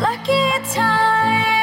lucky time.